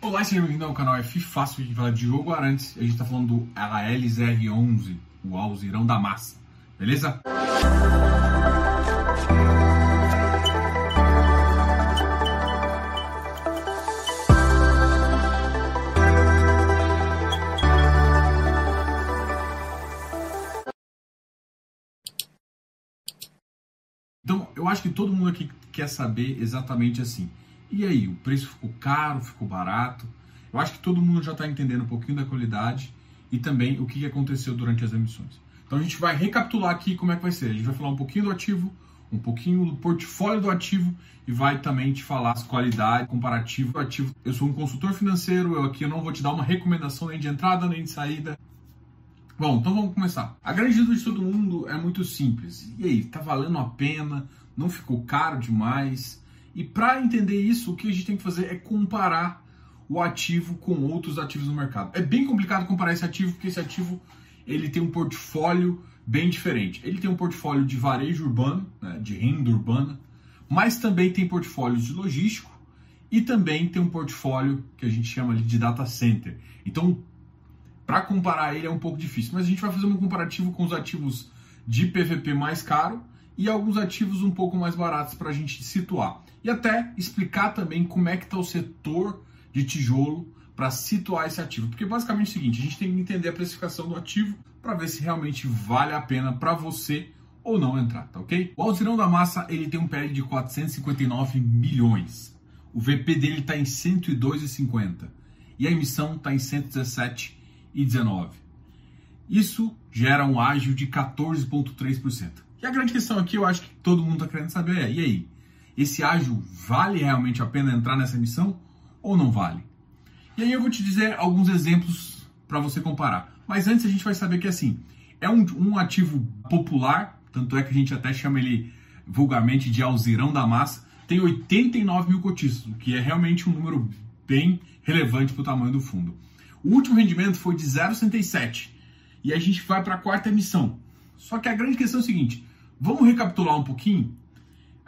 Olá, seja bem-vindo ao canal F Fácil de falar de jogo Arantes. A gente está falando do LL011, o Alzirão da Massa, beleza? Então, eu acho que todo mundo aqui quer saber exatamente assim. E aí, o preço ficou caro, ficou barato? Eu acho que todo mundo já está entendendo um pouquinho da qualidade e também o que aconteceu durante as emissões. Então a gente vai recapitular aqui como é que vai ser. A gente vai falar um pouquinho do ativo, um pouquinho do portfólio do ativo e vai também te falar as qualidades comparativas do ativo. Eu sou um consultor financeiro, eu aqui não vou te dar uma recomendação nem de entrada nem de saída. Bom, então vamos começar. A grande dúvida de todo mundo é muito simples. E aí, tá valendo a pena? Não ficou caro demais? E para entender isso, o que a gente tem que fazer é comparar o ativo com outros ativos no mercado. É bem complicado comparar esse ativo porque esse ativo ele tem um portfólio bem diferente. Ele tem um portfólio de varejo urbano, né, de renda urbana, mas também tem portfólios de logístico e também tem um portfólio que a gente chama de data center. Então, para comparar ele é um pouco difícil, mas a gente vai fazer um comparativo com os ativos de PVP mais caro e alguns ativos um pouco mais baratos para a gente situar. E até explicar também como é que está o setor de tijolo para situar esse ativo. Porque basicamente é o seguinte, a gente tem que entender a precificação do ativo para ver se realmente vale a pena para você ou não entrar, tá ok? O Alzirão da Massa ele tem um PL de 459 milhões. O VP dele está em 102,50 e a emissão está em 117,19. Isso gera um ágio de 14,3%. E a grande questão aqui, eu acho que todo mundo está querendo saber é, e aí? Esse ágio vale realmente a pena entrar nessa emissão ou não vale? E aí eu vou te dizer alguns exemplos para você comparar. Mas antes a gente vai saber que assim, é um, um ativo popular, tanto é que a gente até chama ele vulgarmente de alzirão da massa, tem 89 mil cotistas, o que é realmente um número bem relevante para o tamanho do fundo. O último rendimento foi de 0,67 e a gente vai para a quarta emissão. Só que a grande questão é o seguinte: vamos recapitular um pouquinho.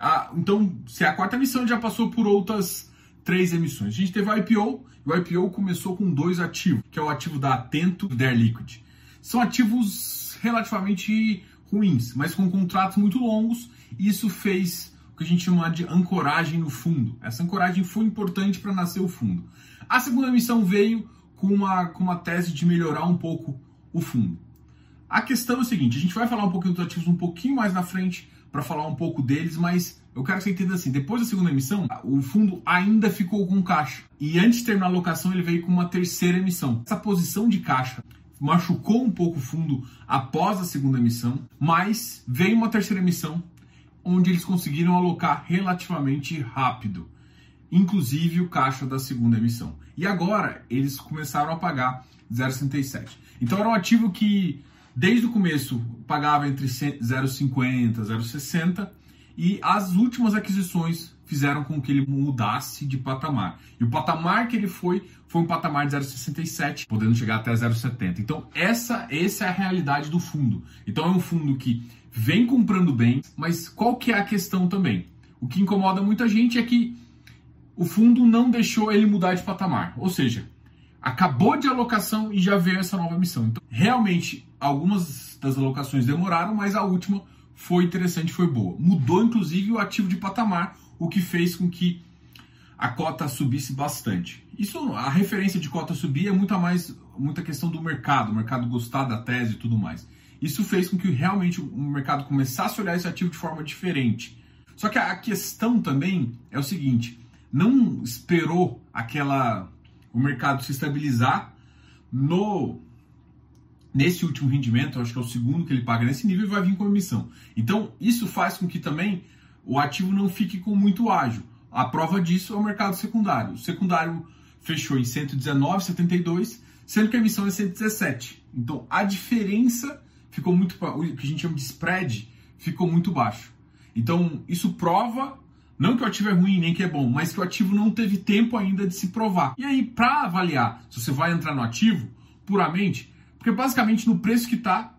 Ah, então, se a quarta emissão já passou por outras três emissões. A gente teve o IPO, e o IPO começou com dois ativos, que é o ativo da Atento e Air Liquid. São ativos relativamente ruins, mas com contratos muito longos, e isso fez o que a gente chama de ancoragem no fundo. Essa ancoragem foi importante para nascer o fundo. A segunda emissão veio com uma, com uma tese de melhorar um pouco o fundo. A questão é o seguinte, a gente vai falar um pouquinho dos ativos um pouquinho mais na frente para falar um pouco deles, mas eu quero que você entenda assim, depois da segunda emissão, o fundo ainda ficou com caixa. E antes de terminar a alocação, ele veio com uma terceira emissão. Essa posição de caixa machucou um pouco o fundo após a segunda emissão, mas veio uma terceira emissão onde eles conseguiram alocar relativamente rápido, inclusive o caixa da segunda emissão. E agora eles começaram a pagar 0,67. Então era um ativo que desde o começo pagava entre 0,50 e 0,60 e as últimas aquisições fizeram com que ele mudasse de patamar. E o patamar que ele foi foi um patamar de 0,67, podendo chegar até 0,70. Então essa, essa é a realidade do fundo. Então é um fundo que vem comprando bem, mas qual que é a questão também? O que incomoda muita gente é que o fundo não deixou ele mudar de patamar. Ou seja, acabou de alocação e já veio essa nova missão. Então, realmente, algumas das alocações demoraram, mas a última foi interessante, foi boa. Mudou, inclusive, o ativo de patamar, o que fez com que a cota subisse bastante. Isso, a referência de cota subir é muito mais muita questão do mercado, o mercado gostar da tese e tudo mais. Isso fez com que realmente o mercado começasse a olhar esse ativo de forma diferente. Só que a questão também é o seguinte: não esperou aquela o mercado se estabilizar no nesse último rendimento, acho que é o segundo que ele paga nesse nível, vai vir com emissão. Então, isso faz com que também o ativo não fique com muito ágil. A prova disso é o mercado secundário. O secundário fechou em 119,72, sendo que a emissão é 117. Então, a diferença ficou muito, o que a gente chama de spread, ficou muito baixo. Então, isso prova não que o ativo é ruim, nem que é bom, mas que o ativo não teve tempo ainda de se provar. E aí, para avaliar se você vai entrar no ativo puramente, porque basicamente no preço que está,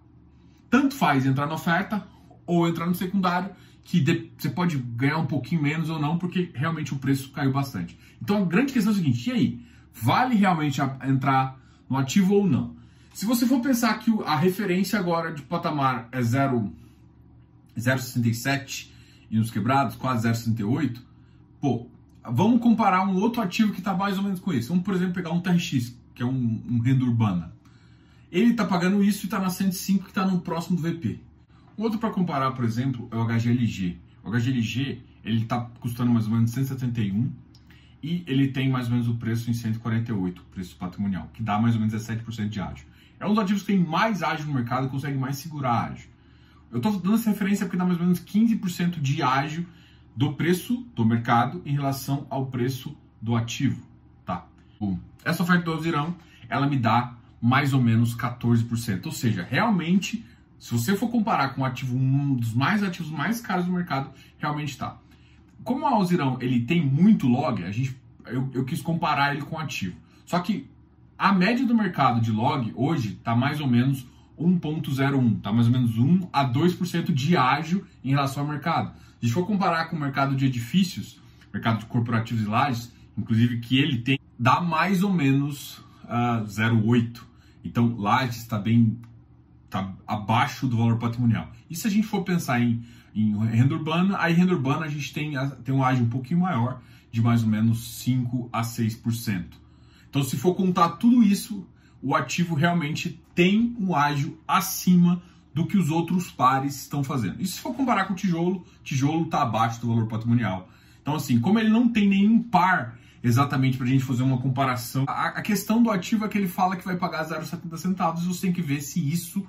tanto faz entrar na oferta ou entrar no secundário, que você pode ganhar um pouquinho menos ou não, porque realmente o preço caiu bastante. Então a grande questão é a seguinte: e aí? vale realmente entrar no ativo ou não. Se você for pensar que a referência agora de patamar é 0,67 e uns quebrados, quase 0,68, pô, vamos comparar um outro ativo que está mais ou menos com esse. Vamos, por exemplo, pegar um TRX, que é um, um renda urbana. Ele está pagando isso e está na 105, que está no próximo VP. Outro para comparar, por exemplo, é o HGLG. O HGLG ele está custando mais ou menos 171 e ele tem mais ou menos o preço em 148, preço patrimonial, que dá mais ou menos 17% de ágio. É um dos ativos que tem mais ágio no mercado e consegue mais segurar ágio. Eu estou dando essa referência porque dá mais ou menos 15% de ágio do preço do mercado em relação ao preço do ativo, tá? Essa oferta do Alzirão, ela me dá mais ou menos 14%. Ou seja, realmente, se você for comparar com um ativo, um dos mais ativos mais caros do mercado, realmente está. Como o Alzirão ele tem muito log, a gente, eu, eu quis comparar ele com o ativo. Só que a média do mercado de log hoje está mais ou menos 1,01, está mais ou menos 1 a 2% de ágio em relação ao mercado. Se a gente for comparar com o mercado de edifícios, mercado de corporativos e lajes, inclusive que ele tem, dá mais ou menos uh, ah, 0,8. Então, lajes está bem tá abaixo do valor patrimonial. E se a gente for pensar em, em renda urbana, aí renda urbana a gente tem, tem um ágio um pouquinho maior, de mais ou menos 5 a 6%. Então, se for contar tudo isso, o ativo realmente tem um ágio acima do que os outros pares estão fazendo. E se for comparar com o tijolo, tijolo está abaixo do valor patrimonial. Então, assim, como ele não tem nenhum par exatamente para a gente fazer uma comparação, a, a, questão do ativo é que ele fala que vai pagar 0,70 centavos você tem que ver se isso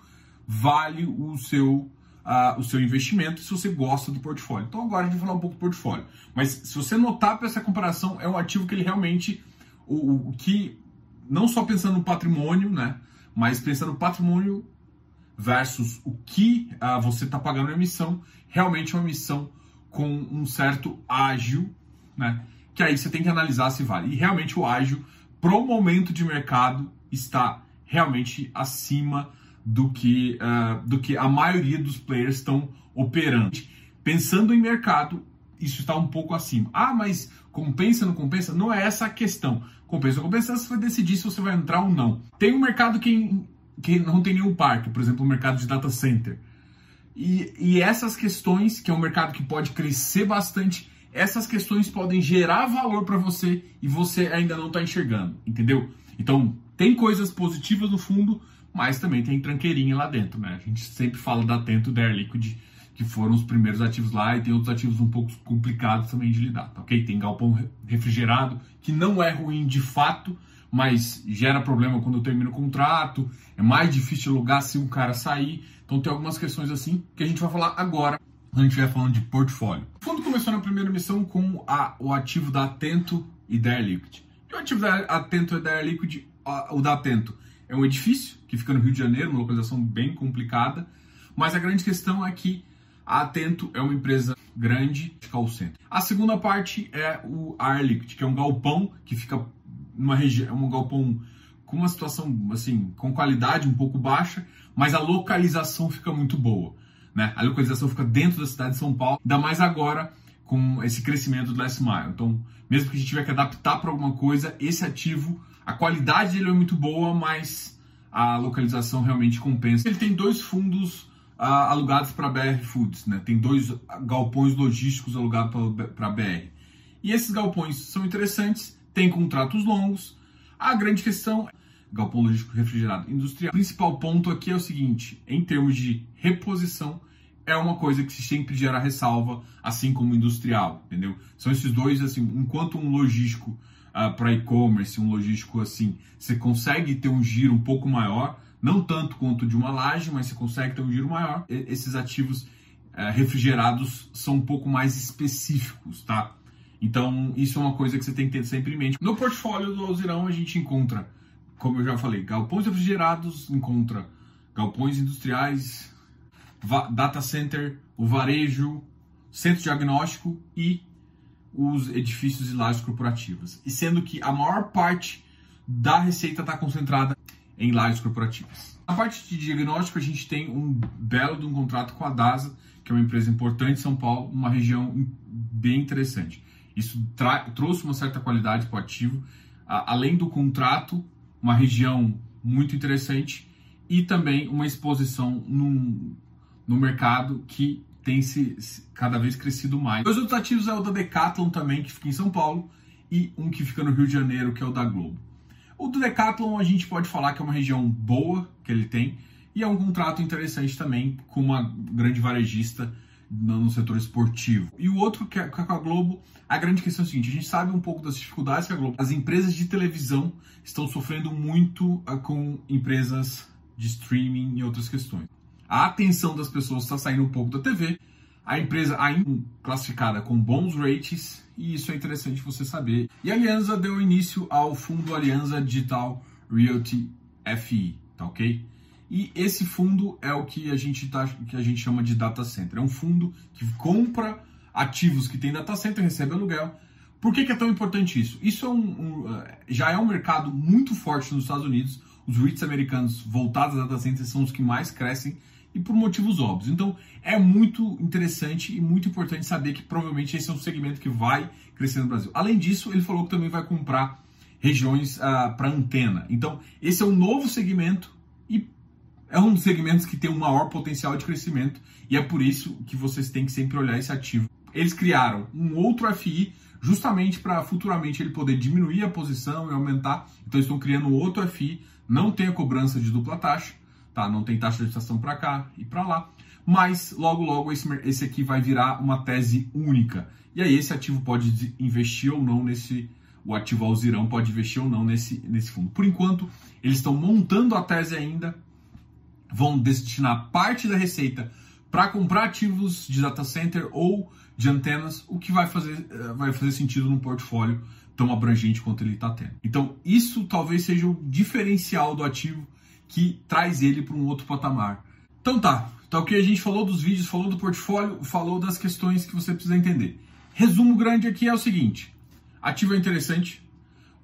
vale o seu, uh, o seu investimento, se você gosta do portfólio. Então, agora a gente vai falar um pouco do portfólio. Mas se você notar para essa comparação, é um ativo que ele realmente o, o que, não só pensando no patrimônio, né, mas pensando no patrimônio versus o que uh, você está pagando a emissão, realmente é uma emissão com um certo ágio, né, que aí você tem que analisar se vale. E realmente o ágio, pro momento de mercado, está realmente acima do que, uh, do que a maioria dos players estão operando. Pensando em mercado, isso está um pouco acima. Ah, mas compensa ou não compensa? Não é essa a questão. Compensa ou compensa, você vai decidir se você vai entrar ou não. Tem um mercado que, que não tem nenhum parque, por exemplo, o mercado de data center. E, e essas questões, que é um mercado que pode crescer bastante, essas questões podem gerar valor para você e você ainda não está enxergando, entendeu? Então, tem coisas positivas no fundo, mas também tem tranqueirinha lá dentro, né? A gente sempre fala da Atento, da Air Liquid, que foram os primeiros ativos lá, e tem outros ativos um pouco complicados também de lidar, tá ok? Tem galpão refrigerado, que não é ruim de fato, mas gera problema quando eu termino o contrato, é mais difícil alugar se um cara sair, então tem algumas questões assim que a gente vai falar agora, quando a gente estiver falando de portfólio. O fundo começou na primeira missão com a, o ativo da Atento e da Air Liquid. E o ativo da Atento e da Air Liquid, o da Atento, é um edifício que fica no Rio de Janeiro, uma localização bem complicada, mas a grande questão é que a Atento é uma empresa grande de call center. A segunda parte é o Liquid, que é um galpão que fica numa região, um galpão com uma situação assim, com qualidade um pouco baixa, mas a localização fica muito boa. Né? A localização fica dentro da cidade de São Paulo, ainda mais agora com esse crescimento do last mile. Então, mesmo que a gente tiver que adaptar para alguma coisa, esse ativo, a qualidade dele é muito boa, mas a localização realmente compensa. Ele tem dois fundos alugados para BR Foods, né? Tem dois galpões logísticos alugados para BR. E esses galpões são interessantes, têm contratos longos. A grande questão galpão logístico refrigerado industrial. O principal ponto aqui é o seguinte, em termos de reposição, é uma coisa que se sempre gera ressalva, assim como industrial, entendeu? São esses dois, assim, enquanto um logístico uh, ah, para e-commerce, um logístico assim, você consegue ter um giro um pouco maior, não tanto quanto de uma laje, mas você consegue ter um giro maior. E, esses ativos é, refrigerados são um pouco mais específicos, tá? Então, isso é uma coisa que você tem que ter sempre em mente. No portfólio do Alzirão, a gente encontra, como eu já falei, galpões refrigerados, encontra galpões industriais, data center, o varejo, centro diagnóstico e os edifícios e lajes corporativas. E sendo que a maior parte da receita está concentrada em lajes corporativas. Na parte de diagnóstico, a gente tem um belo de um contrato com a DASA, que é uma empresa importante em São Paulo, uma região bem interessante. Isso trouxe uma certa qualidade para o ativo. além do contrato, uma região muito interessante e também uma exposição no, no mercado que tem se, cada vez crescido mais. Dois outros ativos é o da Decathlon também, que fica em São Paulo, e um que fica no Rio de Janeiro, que é o da Globo. O do Decathlon a gente pode falar que é uma região boa que ele tem, e é um contrato interessante também com uma grande varejista no setor esportivo. E o outro que é com a Globo, a grande questão é a seguinte: a gente sabe um pouco das dificuldades que a Globo. As empresas de televisão estão sofrendo muito ah, com empresas de streaming e outras questões. A atenção das pessoas está saindo um pouco da TV. A empresa ainda classificada com bons rates, e isso é interessante você saber. E a Aliança deu início ao fundo Aliança Digital Realty FI, tá ok? E esse fundo é o que a gente, tá, que a gente chama de data center. É um fundo que compra ativos que tem data center, recebe aluguel. Por que, que é tão importante isso? Isso é um, um, eh, já é um mercado muito forte nos Estados Unidos. Os REITs americanos voltados a data centers são os que mais crescem e por motivos óbvios. Então é muito interessante e muito importante saber que provavelmente esse é um segmento que vai crescer no Brasil. Além disso, ele falou que também vai comprar regiões ah, para antena. Então esse é um novo segmento e é um dos segmentos que tem um maior potencial de crescimento e é por isso que vocês têm que sempre olhar esse ativo. Eles criaram um outro FI justamente para futuramente ele poder diminuir a posição e aumentar. Então estão criando outro FI, não tem a cobrança de dupla taxa, tá? Não tem taxa de estação para cá e para lá, mas logo logo esse, esse aqui vai virar uma tese única. E aí esse ativo pode investir ou não nesse o ativo Alzirão pode investir ou não nesse, nesse fundo. Por enquanto, eles estão montando a tese ainda, vão destinar parte da receita para comprar ativos de data center ou de antenas, o que vai fazer, eh, vai fazer sentido num portfólio tão abrangente quanto ele está tendo. Então, isso talvez seja o diferencial do ativo que traz ele para um outro patamar. Então tá, então que a gente falou dos vídeos, falou do portfólio, falou das questões que você precisa entender. Resumo grande aqui é o seguinte: ativo é interessante,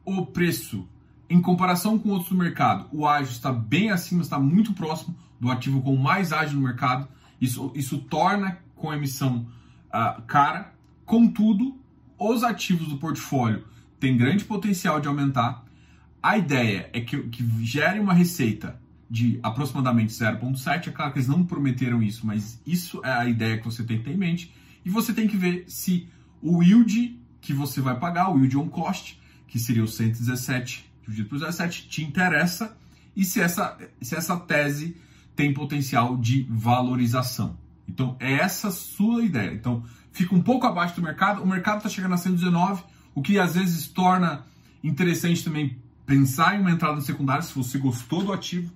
o preço em comparação com outros do mercado, o ágio está bem acima, está muito próximo do ativo com mais ágio no mercado. Isso, isso torna com a emissão uh, cara. Contudo, os ativos do portfólio têm grande potencial de aumentar. A ideia é que, que gere uma receita de aproximadamente 0,7. É claro que eles não prometeram isso, mas isso é a ideia que você tem que ter em mente. E você tem que ver se o yield que você vai pagar, o yield on cost, que seria o 117 dividido por 17 te interessa e se essa, se essa tese tem potencial de valorização. Então, é essa sua ideia. Então, fica um pouco abaixo do mercado. O mercado está chegando a 119, o que às vezes torna interessante também pensar em uma entrada no secundário, se você gostou do ativo,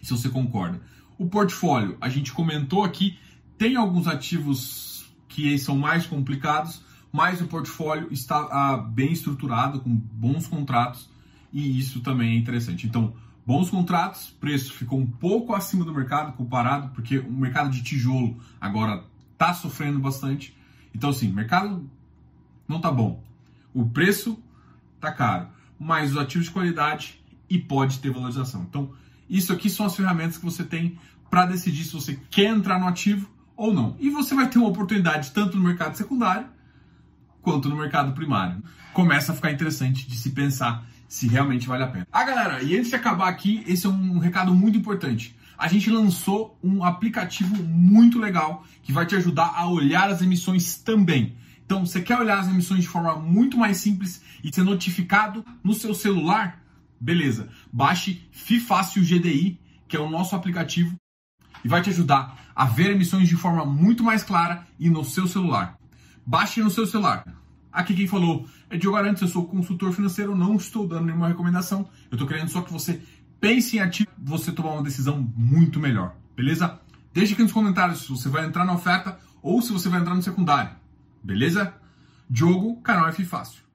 se você concorda. O portfólio, a gente comentou aqui, tem alguns ativos que são mais complicados, mas o portfólio está ah, bem estruturado, com bons contratos e isso também é interessante. Então, bons contratos, preço ficou um pouco acima do mercado comparado, porque o mercado de tijolo agora está sofrendo bastante. Então, assim, mercado não tá bom. O preço tá caro, mas os ativos de qualidade e pode ter valorização. Então, isso aqui são as ferramentas que você tem para decidir se você quer entrar no ativo ou não. E você vai ter uma oportunidade tanto no mercado secundário quanto no mercado primário. Começa a ficar interessante de se pensar se realmente vale a pena. Ah, galera, e antes de acabar aqui, esse é um recado muito importante. A gente lançou um aplicativo muito legal que vai te ajudar a olhar as emissões também. Então, você quer olhar as emissões de forma muito mais simples e ser notificado no seu celular? Beleza. Baixe FIFácil GDI, que é o nosso aplicativo, e vai te ajudar a ver emissões de forma muito mais clara e no seu celular. Baixe no seu celular. Aqui quem falou é Diogo Arantes, eu sou consultor financeiro, não estou dando nenhuma recomendação. Eu estou querendo só que você pense em ativo, você tomar uma decisão muito melhor, beleza? Deixe aqui nos comentários se você vai entrar na oferta ou se você vai entrar no secundário, beleza? Diogo, canal F Fácil.